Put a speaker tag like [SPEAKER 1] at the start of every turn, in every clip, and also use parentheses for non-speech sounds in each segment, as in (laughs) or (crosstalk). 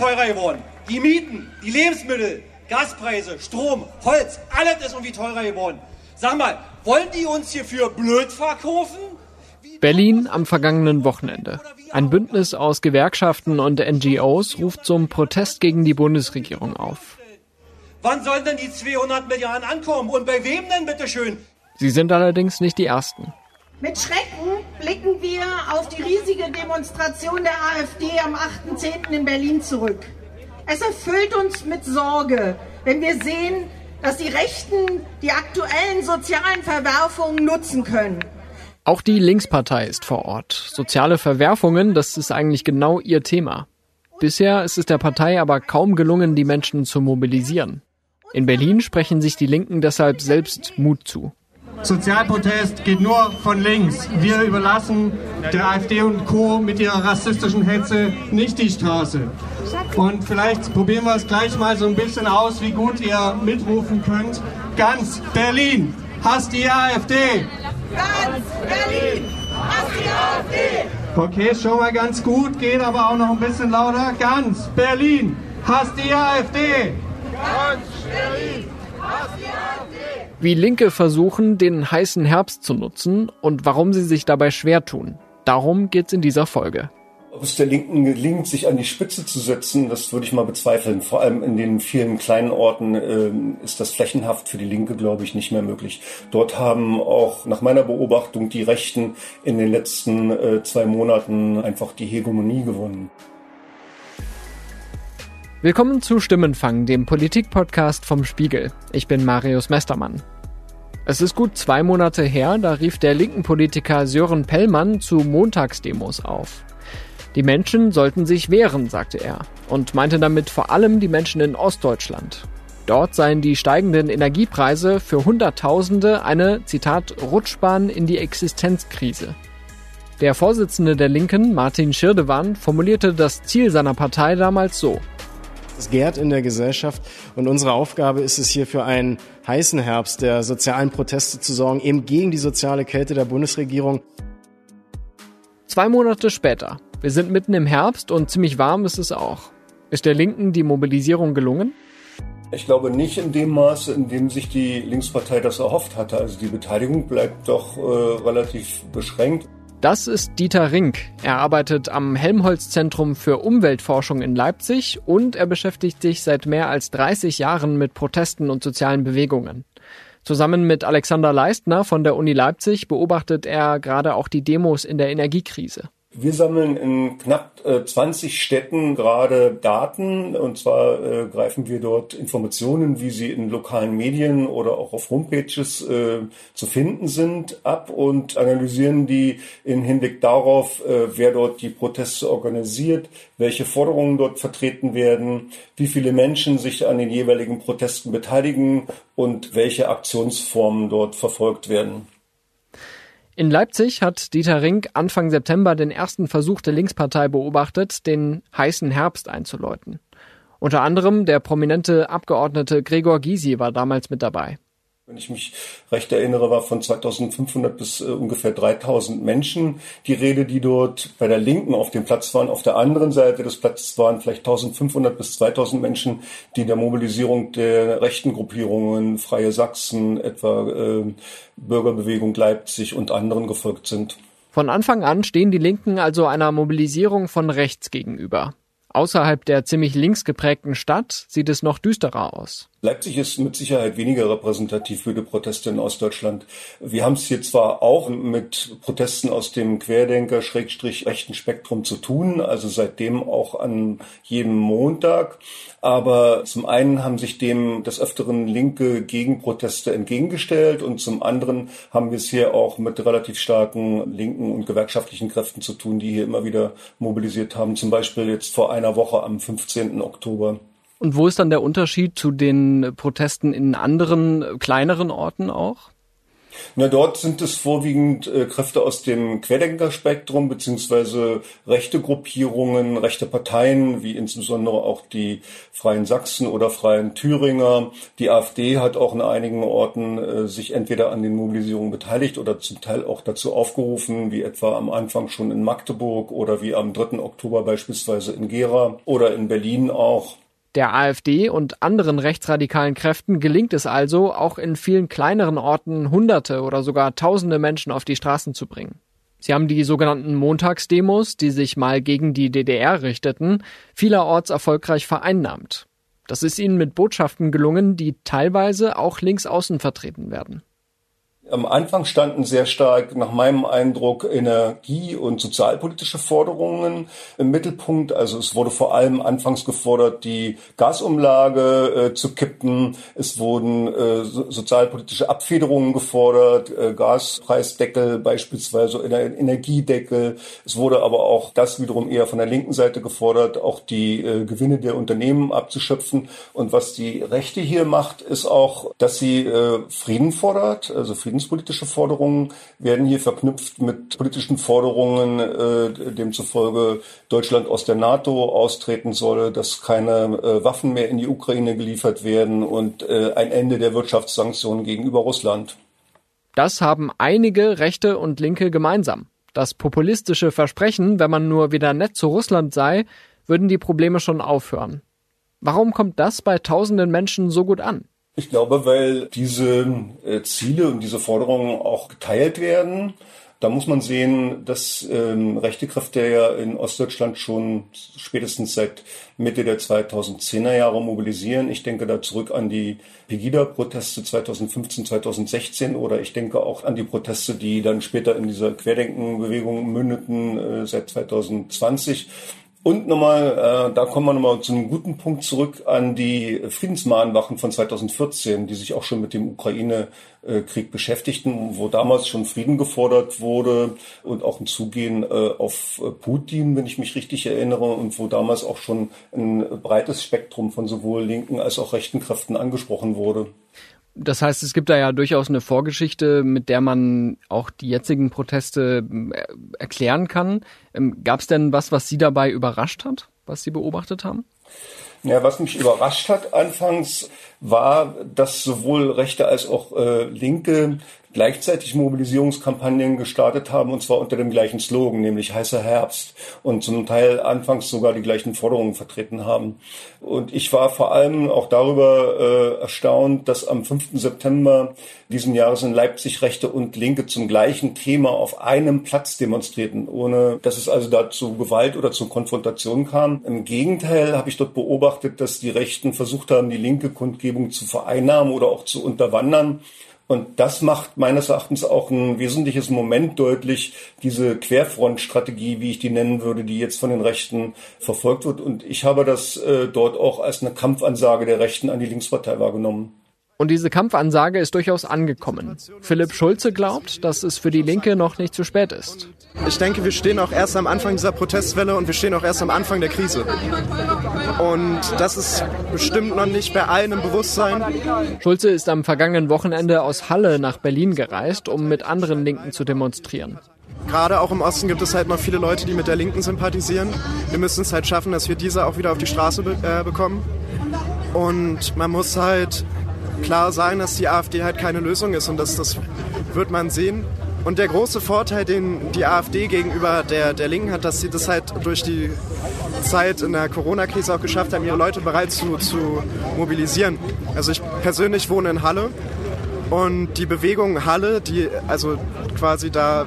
[SPEAKER 1] teurer geworden. Die Mieten, die Lebensmittel, Gaspreise, Strom, Holz, alles ist irgendwie teurer geworden. Sag mal, wollen die uns hier für blöd verkaufen?
[SPEAKER 2] Berlin am vergangenen Wochenende. Ein Bündnis aus Gewerkschaften und NGOs ruft zum Protest gegen die Bundesregierung auf.
[SPEAKER 1] Wann sollen denn die 200 Milliarden ankommen? Und bei wem denn bitteschön?
[SPEAKER 2] Sie sind allerdings nicht die Ersten.
[SPEAKER 3] Mit Schrecken blicken wir auf die riesige Demonstration der AfD am 8.10. in Berlin zurück. Es erfüllt uns mit Sorge, wenn wir sehen, dass die Rechten die aktuellen sozialen Verwerfungen nutzen können.
[SPEAKER 2] Auch die Linkspartei ist vor Ort. Soziale Verwerfungen, das ist eigentlich genau ihr Thema. Bisher ist es der Partei aber kaum gelungen, die Menschen zu mobilisieren. In Berlin sprechen sich die Linken deshalb selbst Mut zu.
[SPEAKER 4] Sozialprotest geht nur von links. Wir überlassen der AfD und Co. mit ihrer rassistischen Hetze nicht die Straße. Und vielleicht probieren wir es gleich mal so ein bisschen aus, wie gut ihr mitrufen könnt. Ganz Berlin, hasst die AfD!
[SPEAKER 3] Ganz Berlin, hasst die AfD!
[SPEAKER 4] Okay, schon mal ganz gut, geht aber auch noch ein bisschen lauter. Ganz Berlin, hasst die AfD! Ganz Berlin,
[SPEAKER 2] hasst die AfD! Wie Linke versuchen, den heißen Herbst zu nutzen und warum sie sich dabei schwer tun. Darum geht's in dieser Folge.
[SPEAKER 5] Ob es der Linken gelingt, sich an die Spitze zu setzen, das würde ich mal bezweifeln. Vor allem in den vielen kleinen Orten äh, ist das flächenhaft für die Linke, glaube ich, nicht mehr möglich. Dort haben auch nach meiner Beobachtung die Rechten in den letzten äh, zwei Monaten einfach die Hegemonie gewonnen.
[SPEAKER 2] Willkommen zu Stimmenfang, dem Politik-Podcast vom Spiegel. Ich bin Marius Mestermann. Es ist gut zwei Monate her, da rief der linken Politiker Sören Pellmann zu Montagsdemos auf. Die Menschen sollten sich wehren, sagte er, und meinte damit vor allem die Menschen in Ostdeutschland. Dort seien die steigenden Energiepreise für Hunderttausende eine, Zitat, Rutschbahn in die Existenzkrise. Der Vorsitzende der Linken, Martin Schirdewan, formulierte das Ziel seiner Partei damals so.
[SPEAKER 6] Es gärt in der Gesellschaft und unsere Aufgabe ist es hier für einen heißen Herbst der sozialen Proteste zu sorgen, eben gegen die soziale Kälte der Bundesregierung.
[SPEAKER 2] Zwei Monate später. Wir sind mitten im Herbst und ziemlich warm ist es auch. Ist der Linken die Mobilisierung gelungen?
[SPEAKER 5] Ich glaube nicht in dem Maße, in dem sich die Linkspartei das erhofft hatte. Also die Beteiligung bleibt doch äh, relativ beschränkt.
[SPEAKER 2] Das ist Dieter Rink. Er arbeitet am Helmholtz-Zentrum für Umweltforschung in Leipzig und er beschäftigt sich seit mehr als 30 Jahren mit Protesten und sozialen Bewegungen. Zusammen mit Alexander Leistner von der Uni Leipzig beobachtet er gerade auch die Demos in der Energiekrise.
[SPEAKER 5] Wir sammeln in knapp äh, 20 Städten gerade Daten und zwar äh, greifen wir dort Informationen, wie sie in lokalen Medien oder auch auf Homepages äh, zu finden sind, ab und analysieren die in Hinblick darauf, äh, wer dort die Proteste organisiert, welche Forderungen dort vertreten werden, wie viele Menschen sich an den jeweiligen Protesten beteiligen und welche Aktionsformen dort verfolgt werden.
[SPEAKER 2] In Leipzig hat Dieter Rink Anfang September den ersten Versuch der Linkspartei beobachtet, den heißen Herbst einzuläuten. Unter anderem der prominente Abgeordnete Gregor Gysi war damals mit dabei.
[SPEAKER 5] Wenn ich mich recht erinnere, war von 2500 bis äh, ungefähr 3000 Menschen die Rede, die dort bei der Linken auf dem Platz waren. Auf der anderen Seite des Platzes waren vielleicht 1500 bis 2000 Menschen, die der Mobilisierung der rechten Gruppierungen, Freie Sachsen, etwa äh, Bürgerbewegung Leipzig und anderen gefolgt sind.
[SPEAKER 2] Von Anfang an stehen die Linken also einer Mobilisierung von rechts gegenüber. Außerhalb der ziemlich links geprägten Stadt sieht es noch düsterer aus.
[SPEAKER 5] Leipzig ist mit Sicherheit weniger repräsentativ für die Proteste in Ostdeutschland. Wir haben es hier zwar auch mit Protesten aus dem Querdenker-rechten Spektrum zu tun, also seitdem auch an jedem Montag. Aber zum einen haben sich dem des Öfteren linke Gegenproteste entgegengestellt und zum anderen haben wir es hier auch mit relativ starken linken und gewerkschaftlichen Kräften zu tun, die hier immer wieder mobilisiert haben. Zum Beispiel jetzt vor einer Woche am 15. Oktober.
[SPEAKER 2] Und wo ist dann der Unterschied zu den Protesten in anderen kleineren Orten auch?
[SPEAKER 5] Na, dort sind es vorwiegend äh, Kräfte aus dem Querdenkerspektrum beziehungsweise rechte Gruppierungen, rechte Parteien, wie insbesondere auch die Freien Sachsen oder Freien Thüringer. Die AfD hat auch in einigen Orten äh, sich entweder an den Mobilisierungen beteiligt oder zum Teil auch dazu aufgerufen, wie etwa am Anfang schon in Magdeburg oder wie am 3. Oktober beispielsweise in Gera oder in Berlin auch.
[SPEAKER 2] Der AfD und anderen rechtsradikalen Kräften gelingt es also, auch in vielen kleineren Orten Hunderte oder sogar Tausende Menschen auf die Straßen zu bringen. Sie haben die sogenannten Montagsdemos, die sich mal gegen die DDR richteten, vielerorts erfolgreich vereinnahmt. Das ist ihnen mit Botschaften gelungen, die teilweise auch links außen vertreten werden.
[SPEAKER 5] Am Anfang standen sehr stark, nach meinem Eindruck, Energie- und sozialpolitische Forderungen im Mittelpunkt. Also es wurde vor allem anfangs gefordert, die Gasumlage äh, zu kippen. Es wurden äh, sozialpolitische Abfederungen gefordert, äh, Gaspreisdeckel beispielsweise, Energiedeckel. Es wurde aber auch das wiederum eher von der linken Seite gefordert, auch die äh, Gewinne der Unternehmen abzuschöpfen. Und was die Rechte hier macht, ist auch, dass sie äh, Frieden fordert, also Frieden friedenspolitische Forderungen werden hier verknüpft mit politischen Forderungen, äh, demzufolge Deutschland aus der NATO austreten solle, dass keine äh, Waffen mehr in die Ukraine geliefert werden und äh, ein Ende der Wirtschaftssanktionen gegenüber Russland.
[SPEAKER 2] Das haben einige Rechte und Linke gemeinsam. Das populistische Versprechen, wenn man nur wieder nett zu Russland sei, würden die Probleme schon aufhören. Warum kommt das bei tausenden Menschen so gut an?
[SPEAKER 5] Ich glaube, weil diese äh, Ziele und diese Forderungen auch geteilt werden. Da muss man sehen, dass ähm, rechte Kräfte ja in Ostdeutschland schon spätestens seit Mitte der 2010er Jahre mobilisieren. Ich denke da zurück an die Pegida-Proteste 2015, 2016 oder ich denke auch an die Proteste, die dann später in dieser Querdenken-Bewegung mündeten äh, seit 2020. Und nochmal, äh, da kommen wir nochmal zu einem guten Punkt zurück an die Friedensmahnwachen von 2014, die sich auch schon mit dem Ukraine-Krieg beschäftigten, wo damals schon Frieden gefordert wurde und auch ein Zugehen äh, auf Putin, wenn ich mich richtig erinnere, und wo damals auch schon ein breites Spektrum von sowohl linken als auch rechten Kräften angesprochen wurde.
[SPEAKER 2] Das heißt, es gibt da ja durchaus eine Vorgeschichte, mit der man auch die jetzigen Proteste äh, erklären kann. Ähm, Gab es denn was, was Sie dabei überrascht hat, was Sie beobachtet haben?
[SPEAKER 5] Ja, was mich überrascht hat anfangs war, dass sowohl Rechte als auch äh, Linke gleichzeitig Mobilisierungskampagnen gestartet haben, und zwar unter dem gleichen Slogan, nämlich heißer Herbst, und zum Teil anfangs sogar die gleichen Forderungen vertreten haben. Und ich war vor allem auch darüber äh, erstaunt, dass am 5. September diesen Jahres in Leipzig Rechte und Linke zum gleichen Thema auf einem Platz demonstrierten, ohne dass es also da zu Gewalt oder zu Konfrontation kam. Im Gegenteil habe ich dort beobachtet, dass die Rechten versucht haben, die linke Kundgebung zu vereinnahmen oder auch zu unterwandern und das macht meines Erachtens auch ein wesentliches Moment deutlich, diese Querfrontstrategie, wie ich die nennen würde, die jetzt von den Rechten verfolgt wird. Und ich habe das äh, dort auch als eine Kampfansage der Rechten an die Linkspartei wahrgenommen.
[SPEAKER 2] Und diese Kampfansage ist durchaus angekommen. Philipp Schulze glaubt, dass es für die Linke noch nicht zu spät ist.
[SPEAKER 7] Ich denke, wir stehen auch erst am Anfang dieser Protestwelle und wir stehen auch erst am Anfang der Krise. Und das ist bestimmt noch nicht bei allen im Bewusstsein.
[SPEAKER 2] Schulze ist am vergangenen Wochenende aus Halle nach Berlin gereist, um mit anderen Linken zu demonstrieren.
[SPEAKER 7] Gerade auch im Osten gibt es halt noch viele Leute, die mit der Linken sympathisieren. Wir müssen es halt schaffen, dass wir diese auch wieder auf die Straße be äh, bekommen. Und man muss halt klar sagen, dass die AfD halt keine Lösung ist und das, das wird man sehen. Und der große Vorteil, den die AfD gegenüber der, der Linken hat, dass sie das halt durch die Zeit in der Corona-Krise auch geschafft haben, ihre Leute bereit zu, zu mobilisieren. Also ich persönlich wohne in Halle und die Bewegung Halle, die also quasi da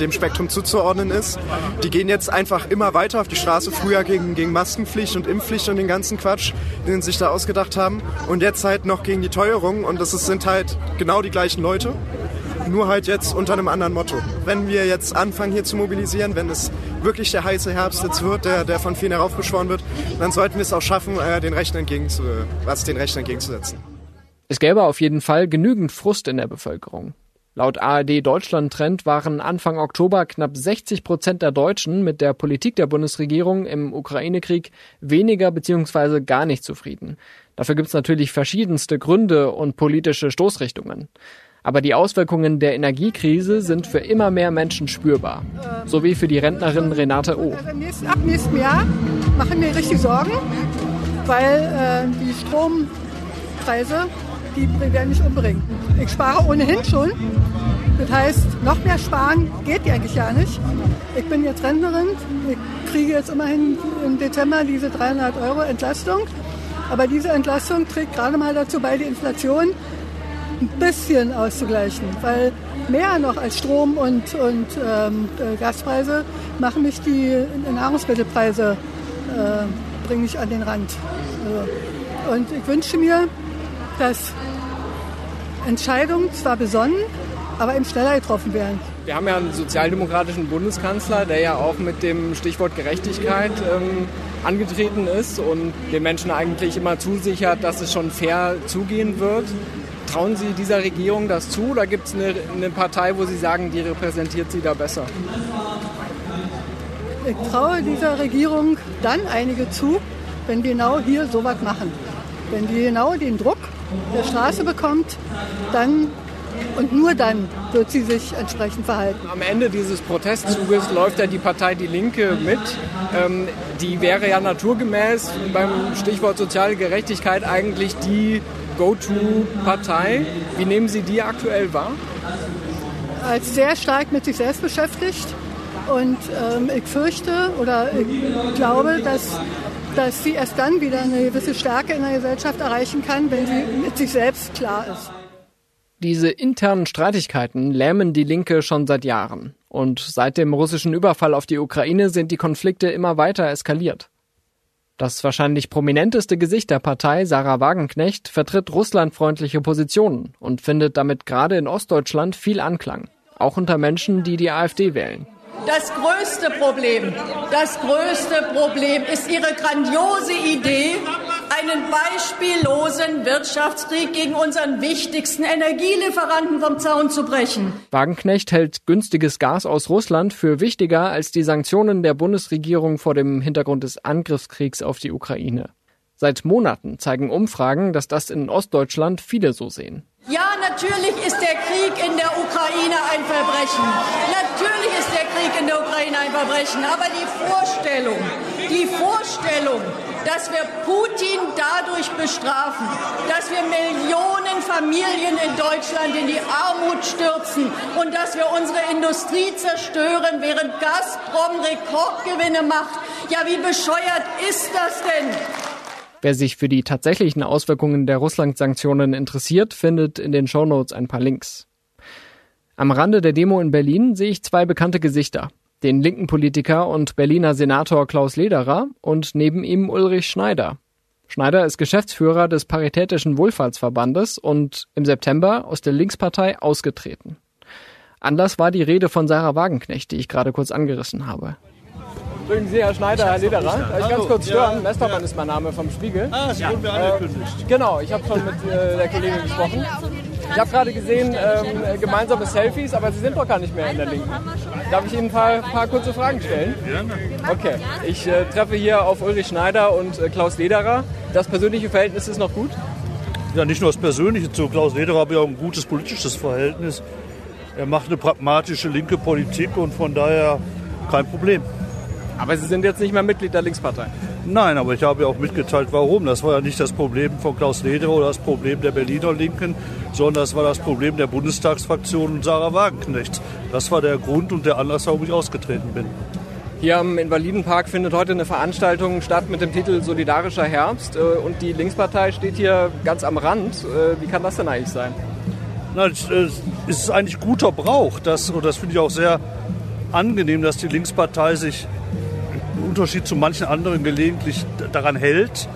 [SPEAKER 7] dem Spektrum zuzuordnen ist, die gehen jetzt einfach immer weiter auf die Straße. Früher gegen, gegen Maskenpflicht und Impfpflicht und den ganzen Quatsch, den sie sich da ausgedacht haben. Und jetzt halt noch gegen die Teuerung. Und das sind halt genau die gleichen Leute. Nur halt jetzt unter einem anderen Motto. Wenn wir jetzt anfangen hier zu mobilisieren, wenn es wirklich der heiße Herbst jetzt wird, der, der von vielen heraufbeschworen wird, dann sollten wir es auch schaffen, äh, den was den Rechten entgegenzusetzen.
[SPEAKER 2] Es gäbe auf jeden Fall genügend Frust in der Bevölkerung. Laut ARD Deutschland Trend waren Anfang Oktober knapp 60 Prozent der Deutschen mit der Politik der Bundesregierung im Ukraine-Krieg weniger bzw. gar nicht zufrieden. Dafür gibt es natürlich verschiedenste Gründe und politische Stoßrichtungen. Aber die Auswirkungen der Energiekrise sind für immer mehr Menschen spürbar. So wie für die Rentnerin Renate O.
[SPEAKER 8] Also ab nächstem Jahr machen wir richtig Sorgen, weil äh, die Strompreise, die werden mich umbringen. Ich spare ohnehin schon. Das heißt, noch mehr sparen geht eigentlich ja nicht. Ich bin jetzt Rentnerin. Ich kriege jetzt immerhin im Dezember diese 300 Euro Entlastung. Aber diese Entlastung trägt gerade mal dazu bei, die Inflation ein bisschen auszugleichen. Weil mehr noch als Strom und, und ähm, äh, Gaspreise machen mich die Nahrungsmittelpreise, äh, bringen mich an den Rand. Also, und ich wünsche mir, dass Entscheidungen zwar besonnen, aber eben schneller getroffen werden.
[SPEAKER 2] Wir haben ja einen sozialdemokratischen Bundeskanzler, der ja auch mit dem Stichwort Gerechtigkeit ähm, angetreten ist und den Menschen eigentlich immer zusichert, dass es schon fair zugehen wird. Trauen Sie dieser Regierung das zu oder gibt es eine, eine Partei, wo Sie sagen, die repräsentiert Sie da besser?
[SPEAKER 8] Ich traue dieser Regierung dann einige zu, wenn genau hier sowas machen. Wenn die genau den Druck der Straße bekommt, dann und nur dann wird sie sich entsprechend verhalten.
[SPEAKER 2] Am Ende dieses Protestzuges läuft ja die Partei Die Linke mit. Ähm, die wäre ja naturgemäß beim Stichwort soziale Gerechtigkeit eigentlich die Go-To-Partei. Wie nehmen Sie die aktuell wahr?
[SPEAKER 8] Als sehr stark mit sich selbst beschäftigt. Und ähm, ich fürchte oder ich glaube, dass, dass sie erst dann wieder eine gewisse Stärke in der Gesellschaft erreichen kann, wenn sie mit sich selbst klar ist.
[SPEAKER 2] Diese internen Streitigkeiten lähmen die Linke schon seit Jahren. Und seit dem russischen Überfall auf die Ukraine sind die Konflikte immer weiter eskaliert. Das wahrscheinlich prominenteste Gesicht der Partei, Sarah Wagenknecht, vertritt russlandfreundliche Positionen und findet damit gerade in Ostdeutschland viel Anklang. Auch unter Menschen, die die AfD wählen.
[SPEAKER 9] Das größte Problem, das größte Problem ist Ihre grandiose Idee, einen beispiellosen Wirtschaftskrieg gegen unseren wichtigsten Energielieferanten vom Zaun zu brechen.
[SPEAKER 2] Wagenknecht hält günstiges Gas aus Russland für wichtiger als die Sanktionen der Bundesregierung vor dem Hintergrund des Angriffskriegs auf die Ukraine. Seit Monaten zeigen Umfragen, dass das in Ostdeutschland viele so sehen.
[SPEAKER 9] Ja, natürlich ist der Krieg in der Ukraine ein Verbrechen. Natürlich ist der Krieg in der Ukraine ein Verbrechen. Aber die Vorstellung, die Vorstellung, dass wir Putin dadurch bestrafen, dass wir Millionen Familien in Deutschland in die Armut stürzen und dass wir unsere Industrie zerstören, während Gazprom Rekordgewinne macht. Ja, wie bescheuert ist das denn?
[SPEAKER 2] Wer sich für die tatsächlichen Auswirkungen der Russland-Sanktionen interessiert, findet in den Shownotes ein paar Links. Am Rande der Demo in Berlin sehe ich zwei bekannte Gesichter den linken Politiker und Berliner Senator Klaus Lederer und neben ihm Ulrich Schneider. Schneider ist Geschäftsführer des Paritätischen Wohlfahrtsverbandes und im September aus der Linkspartei ausgetreten. Anlass war die Rede von Sarah Wagenknecht, die ich gerade kurz angerissen habe. Grüßen Sie, Herr Schneider, Herr Lederer. Darf ich ganz kurz stören? Ja. Westermann ist mein Name vom Spiegel.
[SPEAKER 10] Ah, Sie wurden mir angekündigt.
[SPEAKER 2] Äh, genau, ich habe schon mit äh, der Kollegin gesprochen. Ich habe gerade gesehen, ähm, gemeinsame Selfies, aber Sie sind doch gar nicht mehr in der Linken. Darf ich Ihnen ein paar, paar kurze Fragen stellen? Okay, ich äh, treffe hier auf Ulrich Schneider und äh, Klaus Lederer. Das persönliche Verhältnis ist noch gut?
[SPEAKER 10] Ja, nicht nur das persönliche. Zu Klaus Lederer ich auch ein gutes politisches Verhältnis. Er macht eine pragmatische linke Politik und von daher kein Problem.
[SPEAKER 2] Aber Sie sind jetzt nicht mehr Mitglied der Linkspartei?
[SPEAKER 10] Nein, aber ich habe ja auch mitgeteilt, warum. Das war ja nicht das Problem von Klaus Lederer oder das Problem der Berliner Linken, sondern das war das Problem der Bundestagsfraktion und Sarah Wagenknecht. Das war der Grund und der Anlass, warum ich ausgetreten bin.
[SPEAKER 2] Hier am Invalidenpark findet heute eine Veranstaltung statt mit dem Titel Solidarischer Herbst äh, und die Linkspartei steht hier ganz am Rand. Äh, wie kann das denn eigentlich sein?
[SPEAKER 10] Na, es ist eigentlich guter Brauch. Das, und das finde ich auch sehr angenehm, dass die Linkspartei sich Unterschied zu manchen anderen gelegentlich daran hält,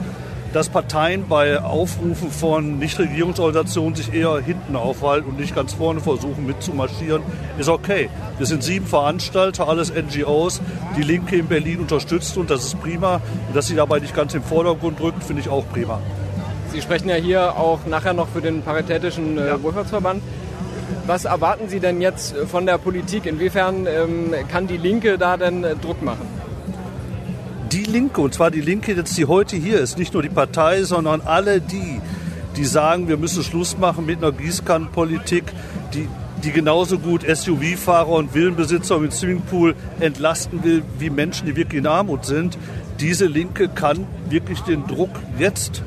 [SPEAKER 10] dass Parteien bei Aufrufen von Nichtregierungsorganisationen sich eher hinten aufhalten und nicht ganz vorne versuchen mitzumarschieren, ist okay. Wir sind sieben Veranstalter, alles NGOs, die Linke in Berlin unterstützt und das ist prima. Und dass sie dabei nicht ganz im Vordergrund rückt, finde ich auch prima.
[SPEAKER 2] Sie sprechen ja hier auch nachher noch für den Paritätischen äh, ja. Wohlfahrtsverband. Was erwarten Sie denn jetzt von der Politik? Inwiefern ähm, kann die Linke da denn äh, Druck machen?
[SPEAKER 10] Die Linke, und zwar die Linke jetzt, die heute hier ist, nicht nur die Partei, sondern alle die, die sagen, wir müssen Schluss machen mit einer Gießkannenpolitik, die, die genauso gut SUV-Fahrer und Villenbesitzer mit Swimmingpool entlasten will, wie Menschen, die wirklich in Armut sind. Diese Linke kann wirklich den Druck jetzt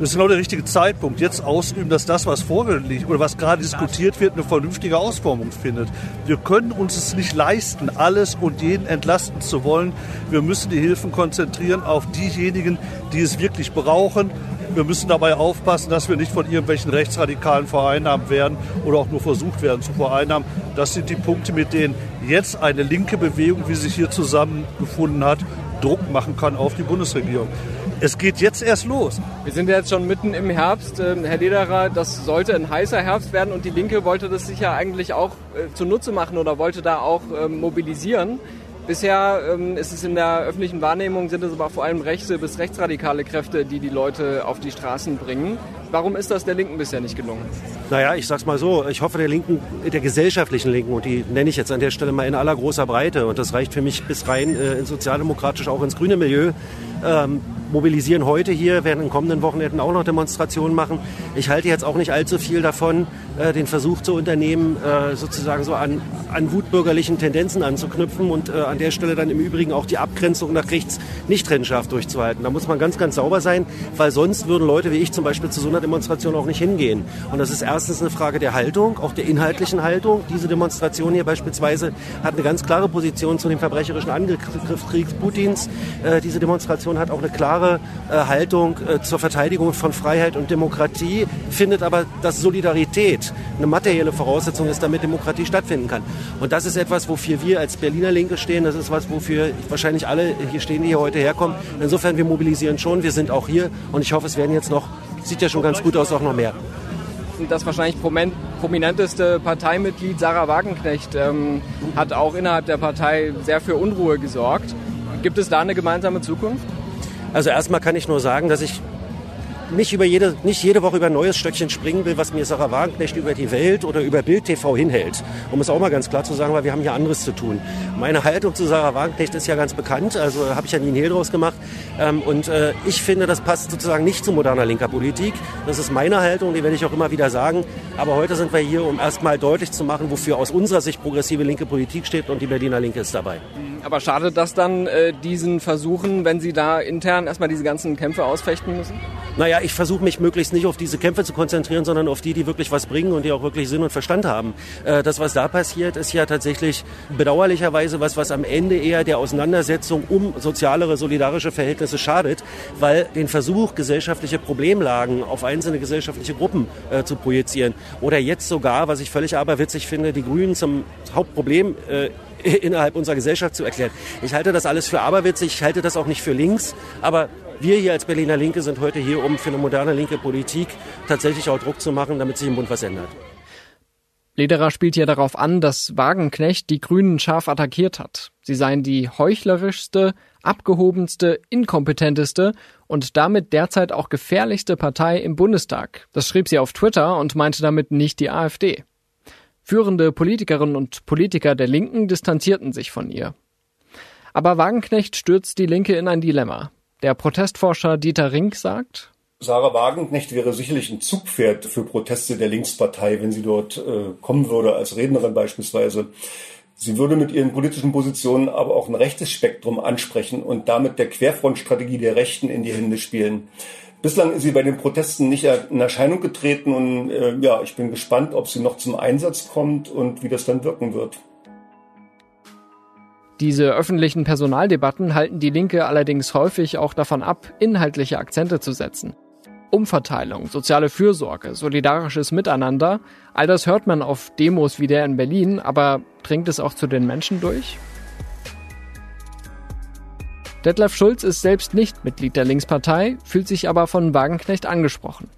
[SPEAKER 10] das ist genau der richtige Zeitpunkt, jetzt ausüben, dass das, was vorgelegt oder was gerade diskutiert wird, eine vernünftige Ausformung findet. Wir können uns es nicht leisten, alles und jeden entlasten zu wollen. Wir müssen die Hilfen konzentrieren auf diejenigen, die es wirklich brauchen. Wir müssen dabei aufpassen, dass wir nicht von irgendwelchen Rechtsradikalen vereinnahmt werden oder auch nur versucht werden zu vereinnahmen. Das sind die Punkte, mit denen jetzt eine linke Bewegung, wie sie sich hier zusammengefunden hat, Druck machen kann auf die Bundesregierung. Es geht jetzt erst los.
[SPEAKER 2] Wir sind jetzt schon mitten im Herbst. Ähm, Herr Lederer, das sollte ein heißer Herbst werden und die Linke wollte das sicher eigentlich auch äh, zunutze machen oder wollte da auch ähm, mobilisieren. Bisher ähm, ist es in der öffentlichen Wahrnehmung, sind es aber vor allem rechte bis rechtsradikale Kräfte, die die Leute auf die Straßen bringen. Warum ist das der Linken bisher nicht gelungen?
[SPEAKER 11] Naja, ich sag's mal so, ich hoffe der Linken, der gesellschaftlichen Linken, und die nenne ich jetzt an der Stelle mal in aller großer Breite, und das reicht für mich bis rein äh, ins sozialdemokratisch, auch ins grüne Milieu, ähm, mobilisieren heute hier, werden in kommenden Wochenenden auch noch Demonstrationen machen. Ich halte jetzt auch nicht allzu viel davon, äh, den Versuch zu unternehmen, äh, sozusagen so an, an wutbürgerlichen Tendenzen anzuknüpfen und äh, an der Stelle dann im Übrigen auch die Abgrenzung nach rechts nicht trennscharf durchzuhalten. Da muss man ganz, ganz sauber sein, weil sonst würden Leute wie ich zum Beispiel zu so einer Demonstration auch nicht hingehen. Und das ist erstens eine Frage der Haltung, auch der inhaltlichen Haltung. Diese Demonstration hier beispielsweise hat eine ganz klare Position zu dem verbrecherischen Angriffskrieg Putins. Äh, diese Demonstration hat auch eine klare äh, Haltung äh, zur Verteidigung von Freiheit und Demokratie, findet aber, dass Solidarität eine materielle Voraussetzung ist, damit Demokratie stattfinden kann. Und das ist etwas, wofür wir als Berliner Linke stehen. Das ist was, wofür wahrscheinlich alle hier stehen, die hier heute herkommen. Insofern, wir mobilisieren schon. Wir sind auch hier. Und ich hoffe, es werden jetzt noch, sieht ja schon ganz gut aus, auch noch mehr.
[SPEAKER 2] Das wahrscheinlich prominenteste Parteimitglied Sarah Wagenknecht ähm, hat auch innerhalb der Partei sehr für Unruhe gesorgt. Gibt es da eine gemeinsame Zukunft?
[SPEAKER 11] Also erstmal kann ich nur sagen, dass ich nicht, über jede, nicht jede Woche über ein neues Stöckchen springen will, was mir Sarah Wagenknecht über die Welt oder über Bild TV hinhält. Um es auch mal ganz klar zu sagen, weil wir haben hier anderes zu tun. Meine Haltung zu Sarah Wagenknecht ist ja ganz bekannt, also habe ich ja nie einen Hehl draus gemacht. Ähm, und äh, ich finde, das passt sozusagen nicht zu moderner linker Politik. Das ist meine Haltung, die werde ich auch immer wieder sagen. Aber heute sind wir hier, um erstmal deutlich zu machen, wofür aus unserer Sicht progressive linke Politik steht und die Berliner Linke ist dabei.
[SPEAKER 2] Aber schadet das dann äh, diesen Versuchen, wenn Sie da intern erstmal diese ganzen Kämpfe ausfechten müssen?
[SPEAKER 11] Naja, ich versuche mich möglichst nicht auf diese Kämpfe zu konzentrieren, sondern auf die, die wirklich was bringen und die auch wirklich Sinn und Verstand haben. Äh, das, was da passiert, ist ja tatsächlich bedauerlicherweise was, was am Ende eher der Auseinandersetzung um sozialere, solidarische Verhältnisse schadet, weil den Versuch, gesellschaftliche Problemlagen auf einzelne gesellschaftliche Gruppen äh, zu projizieren oder jetzt sogar, was ich völlig aberwitzig finde, die Grünen zum Hauptproblem äh, (laughs) innerhalb unserer Gesellschaft zu erklären. Ich halte das alles für aberwitzig, ich halte das auch nicht für links, aber wir hier als Berliner Linke sind heute hier, um für eine moderne linke Politik tatsächlich auch Druck zu machen, damit sich im Bund was ändert.
[SPEAKER 2] Lederer spielt ja darauf an, dass Wagenknecht die Grünen scharf attackiert hat. Sie seien die heuchlerischste, abgehobenste, inkompetenteste und damit derzeit auch gefährlichste Partei im Bundestag. Das schrieb sie auf Twitter und meinte damit nicht die AfD. Führende Politikerinnen und Politiker der Linken distanzierten sich von ihr. Aber Wagenknecht stürzt die Linke in ein Dilemma. Der Protestforscher Dieter Rink sagt,
[SPEAKER 5] Sarah Wagenknecht wäre sicherlich ein Zugpferd für Proteste der Linkspartei, wenn sie dort äh, kommen würde, als Rednerin beispielsweise. Sie würde mit ihren politischen Positionen aber auch ein rechtes Spektrum ansprechen und damit der Querfrontstrategie der Rechten in die Hände spielen. Bislang ist sie bei den Protesten nicht in Erscheinung getreten und äh, ja, ich bin gespannt, ob sie noch zum Einsatz kommt und wie das dann wirken wird.
[SPEAKER 2] Diese öffentlichen Personaldebatten halten die Linke allerdings häufig auch davon ab, inhaltliche Akzente zu setzen. Umverteilung, soziale Fürsorge, solidarisches Miteinander, all das hört man auf Demos wie der in Berlin, aber dringt es auch zu den Menschen durch? Detlef Schulz ist selbst nicht Mitglied der Linkspartei, fühlt sich aber von Wagenknecht angesprochen.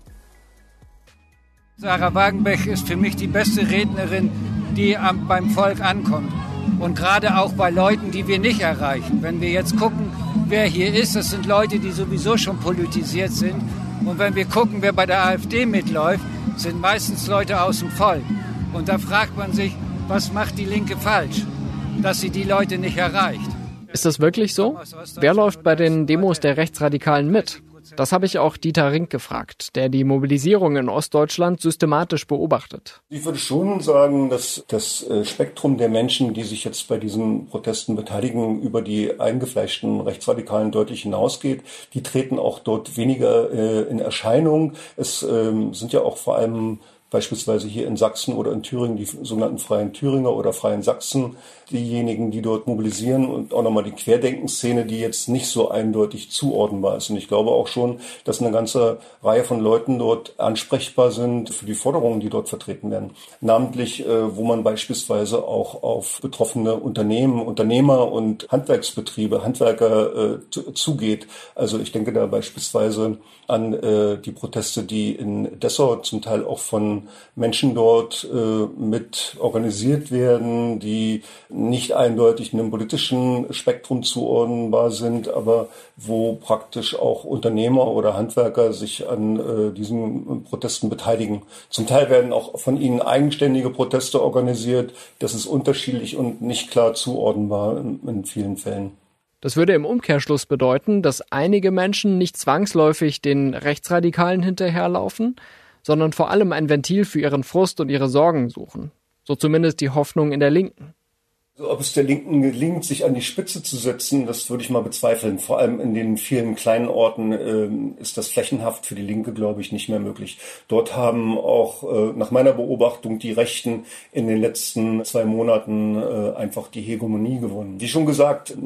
[SPEAKER 12] Sarah Wagenbeck ist für mich die beste Rednerin, die beim Volk ankommt. Und gerade auch bei Leuten, die wir nicht erreichen. Wenn wir jetzt gucken, wer hier ist, das sind Leute, die sowieso schon politisiert sind. Und wenn wir gucken, wer bei der AfD mitläuft, sind meistens Leute aus dem Volk. Und da fragt man sich, was macht die Linke falsch, dass sie die Leute nicht erreicht.
[SPEAKER 2] Ist das wirklich so? Wer läuft bei den Demos der Rechtsradikalen mit? Das habe ich auch Dieter Rink gefragt, der die Mobilisierung in Ostdeutschland systematisch beobachtet.
[SPEAKER 5] Ich würde schon sagen, dass das äh, Spektrum der Menschen, die sich jetzt bei diesen Protesten beteiligen, über die eingefleischten Rechtsradikalen deutlich hinausgeht. Die treten auch dort weniger äh, in Erscheinung. Es ähm, sind ja auch vor allem beispielsweise hier in Sachsen oder in Thüringen die sogenannten Freien Thüringer oder Freien Sachsen, diejenigen, die dort mobilisieren und auch nochmal die Querdenkenszene, die jetzt nicht so eindeutig zuordnenbar ist. Und ich glaube auch schon, dass eine ganze Reihe von Leuten dort ansprechbar sind für die Forderungen, die dort vertreten werden. Namentlich, äh, wo man beispielsweise auch auf betroffene Unternehmen, Unternehmer und Handwerksbetriebe, Handwerker äh, zugeht. Also ich denke da beispielsweise an äh, die Proteste, die in Dessau zum Teil auch von Menschen dort äh, mit organisiert werden, die nicht eindeutig einem politischen Spektrum zuordnenbar sind, aber wo praktisch auch Unternehmer oder Handwerker sich an äh, diesen Protesten beteiligen. Zum Teil werden auch von ihnen eigenständige Proteste organisiert. Das ist unterschiedlich und nicht klar zuordnenbar in, in vielen Fällen.
[SPEAKER 2] Das würde im Umkehrschluss bedeuten, dass einige Menschen nicht zwangsläufig den Rechtsradikalen hinterherlaufen, sondern vor allem ein Ventil für ihren Frust und ihre Sorgen suchen. So zumindest die Hoffnung in der Linken.
[SPEAKER 5] Ob es der Linken gelingt, sich an die Spitze zu setzen, das würde ich mal bezweifeln. Vor allem in den vielen kleinen Orten ähm, ist das flächenhaft für die Linke, glaube ich, nicht mehr möglich. Dort haben auch äh, nach meiner Beobachtung die Rechten in den letzten zwei Monaten äh, einfach die Hegemonie gewonnen. Wie schon gesagt,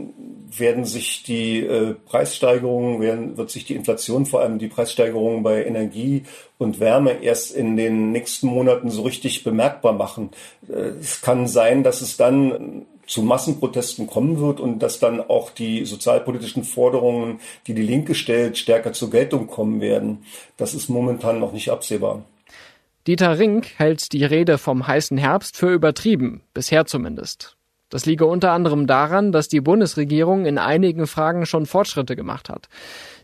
[SPEAKER 5] werden sich die äh, Preissteigerungen, werden, wird sich die Inflation, vor allem die Preissteigerungen bei Energie und Wärme erst in den nächsten Monaten so richtig bemerkbar machen. Äh, es kann sein, dass es dann zu Massenprotesten kommen wird und dass dann auch die sozialpolitischen Forderungen, die die Linke stellt, stärker zur Geltung kommen werden. Das ist momentan noch nicht absehbar.
[SPEAKER 2] Dieter Rink hält die Rede vom heißen Herbst für übertrieben, bisher zumindest. Das liege unter anderem daran, dass die Bundesregierung in einigen Fragen schon Fortschritte gemacht hat.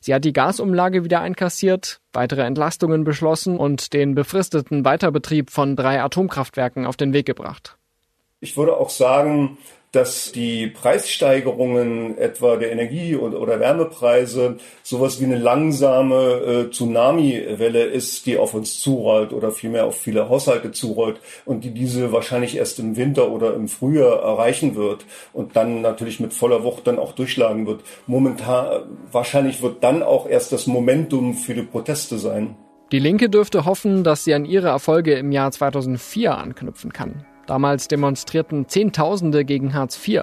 [SPEAKER 2] Sie hat die Gasumlage wieder einkassiert, weitere Entlastungen beschlossen und den befristeten Weiterbetrieb von drei Atomkraftwerken auf den Weg gebracht.
[SPEAKER 5] Ich würde auch sagen, dass die Preissteigerungen etwa der Energie- oder Wärmepreise sowas wie eine langsame äh, Tsunami-Welle ist, die auf uns zurollt oder vielmehr auf viele Haushalte zurollt und die diese wahrscheinlich erst im Winter oder im Frühjahr erreichen wird und dann natürlich mit voller Wucht dann auch durchschlagen wird. Momentan, wahrscheinlich wird dann auch erst das Momentum für die Proteste sein.
[SPEAKER 2] Die Linke dürfte hoffen, dass sie an ihre Erfolge im Jahr 2004 anknüpfen kann. Damals demonstrierten Zehntausende gegen Hartz IV.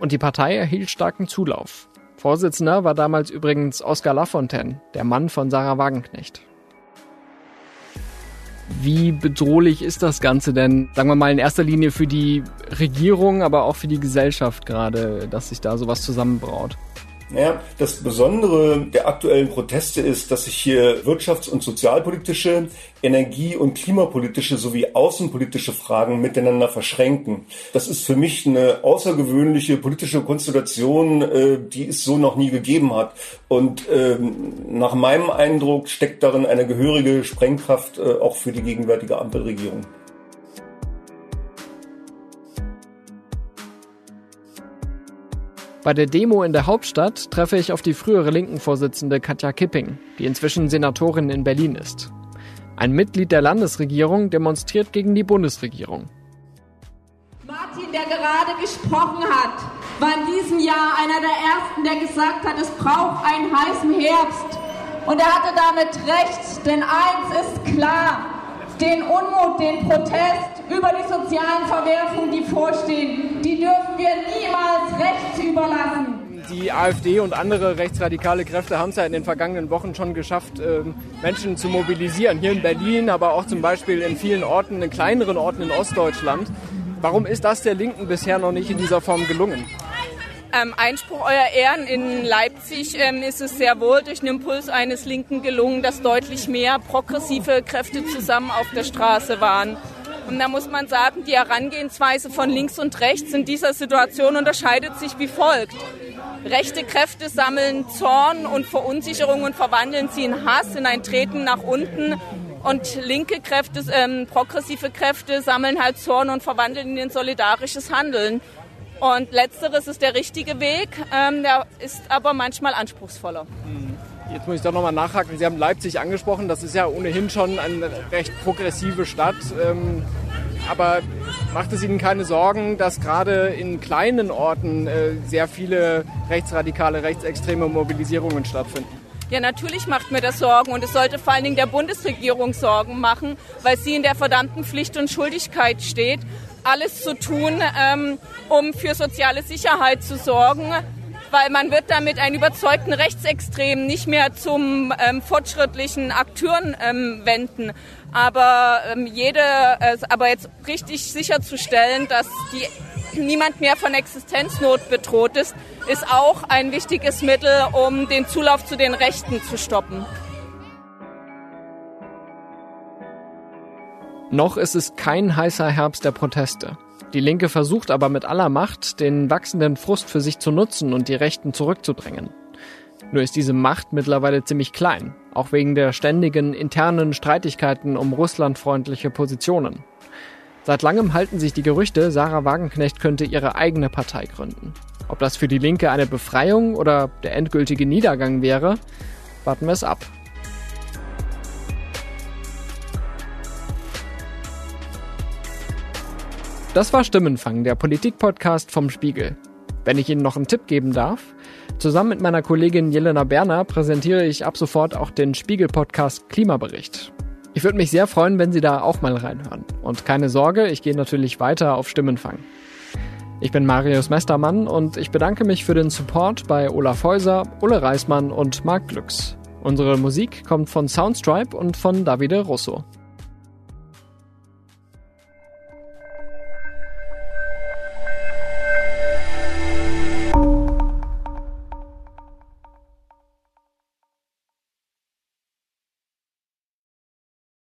[SPEAKER 2] Und die Partei erhielt starken Zulauf. Vorsitzender war damals übrigens Oskar Lafontaine, der Mann von Sarah Wagenknecht. Wie bedrohlich ist das Ganze denn, sagen wir mal in erster Linie für die Regierung, aber auch für die Gesellschaft gerade, dass sich da sowas zusammenbraut?
[SPEAKER 5] Ja, das Besondere der aktuellen Proteste ist, dass sich hier wirtschafts- und sozialpolitische, energie- und klimapolitische sowie außenpolitische Fragen miteinander verschränken. Das ist für mich eine außergewöhnliche politische Konstellation, äh, die es so noch nie gegeben hat. Und ähm, nach meinem Eindruck steckt darin eine gehörige Sprengkraft äh, auch für die gegenwärtige Ampelregierung.
[SPEAKER 2] Bei der Demo in der Hauptstadt treffe ich auf die frühere Linken-Vorsitzende Katja Kipping, die inzwischen Senatorin in Berlin ist. Ein Mitglied der Landesregierung demonstriert gegen die Bundesregierung.
[SPEAKER 13] Martin, der gerade gesprochen hat, war in diesem Jahr einer der ersten, der gesagt hat, es braucht einen heißen Herbst. Und er hatte damit recht, denn eins ist klar, den Unmut, den Protest über die sozialen Verwerfungen, die vorstehen, die dürfen wir niemals rechts überlassen.
[SPEAKER 2] Die AfD und andere rechtsradikale Kräfte haben es ja in den vergangenen Wochen schon geschafft, ähm, Menschen zu mobilisieren. Hier in Berlin, aber auch zum Beispiel in vielen Orten, in kleineren Orten in Ostdeutschland. Warum ist das der Linken bisher noch nicht in dieser Form gelungen?
[SPEAKER 14] Ähm, Einspruch Euer Ehren, in Leipzig ähm, ist es sehr wohl durch den Impuls eines Linken gelungen, dass deutlich mehr progressive Kräfte zusammen auf der Straße waren. Und da muss man sagen, die Herangehensweise von links und rechts in dieser Situation unterscheidet sich wie folgt. Rechte Kräfte sammeln Zorn und Verunsicherung und verwandeln sie in Hass, in ein Treten nach unten. Und linke Kräfte, ähm, progressive Kräfte sammeln halt Zorn und verwandeln in ein solidarisches Handeln. Und letzteres ist der richtige Weg, ähm, der ist aber manchmal anspruchsvoller.
[SPEAKER 2] Jetzt muss ich doch nochmal nachhaken. Sie haben Leipzig angesprochen. Das ist ja ohnehin schon eine recht progressive Stadt. Ähm, aber macht es Ihnen keine Sorgen, dass gerade in kleinen Orten äh, sehr viele rechtsradikale, rechtsextreme Mobilisierungen stattfinden?
[SPEAKER 14] Ja, natürlich macht mir das Sorgen und es sollte vor allen Dingen der Bundesregierung Sorgen machen, weil sie in der verdammten Pflicht und Schuldigkeit steht, alles zu tun, ähm, um für soziale Sicherheit zu sorgen, weil man wird damit einen überzeugten Rechtsextremen nicht mehr zum ähm, fortschrittlichen Akteuren ähm, wenden. Aber ähm, jede, äh, aber jetzt richtig sicherzustellen, dass die, niemand mehr von Existenznot bedroht ist, ist auch ein wichtiges Mittel, um den Zulauf zu den Rechten zu stoppen.
[SPEAKER 2] Noch ist es kein heißer Herbst der Proteste. Die Linke versucht aber mit aller Macht, den wachsenden Frust für sich zu nutzen und die Rechten zurückzudrängen. Nur ist diese Macht mittlerweile ziemlich klein, auch wegen der ständigen internen Streitigkeiten um russlandfreundliche Positionen. Seit langem halten sich die Gerüchte, Sarah Wagenknecht könnte ihre eigene Partei gründen. Ob das für die Linke eine Befreiung oder der endgültige Niedergang wäre, warten wir es ab. Das war Stimmenfang, der Politik-Podcast vom Spiegel. Wenn ich Ihnen noch einen Tipp geben darf, zusammen mit meiner Kollegin Jelena Berner präsentiere ich ab sofort auch den Spiegel-Podcast Klimabericht. Ich würde mich sehr freuen, wenn Sie da auch mal reinhören. Und keine Sorge, ich gehe natürlich weiter auf Stimmenfang. Ich bin Marius Mestermann und ich bedanke mich für den Support bei Olaf Häuser, Ulle Reismann und Marc Glücks. Unsere Musik kommt von Soundstripe und von Davide Russo.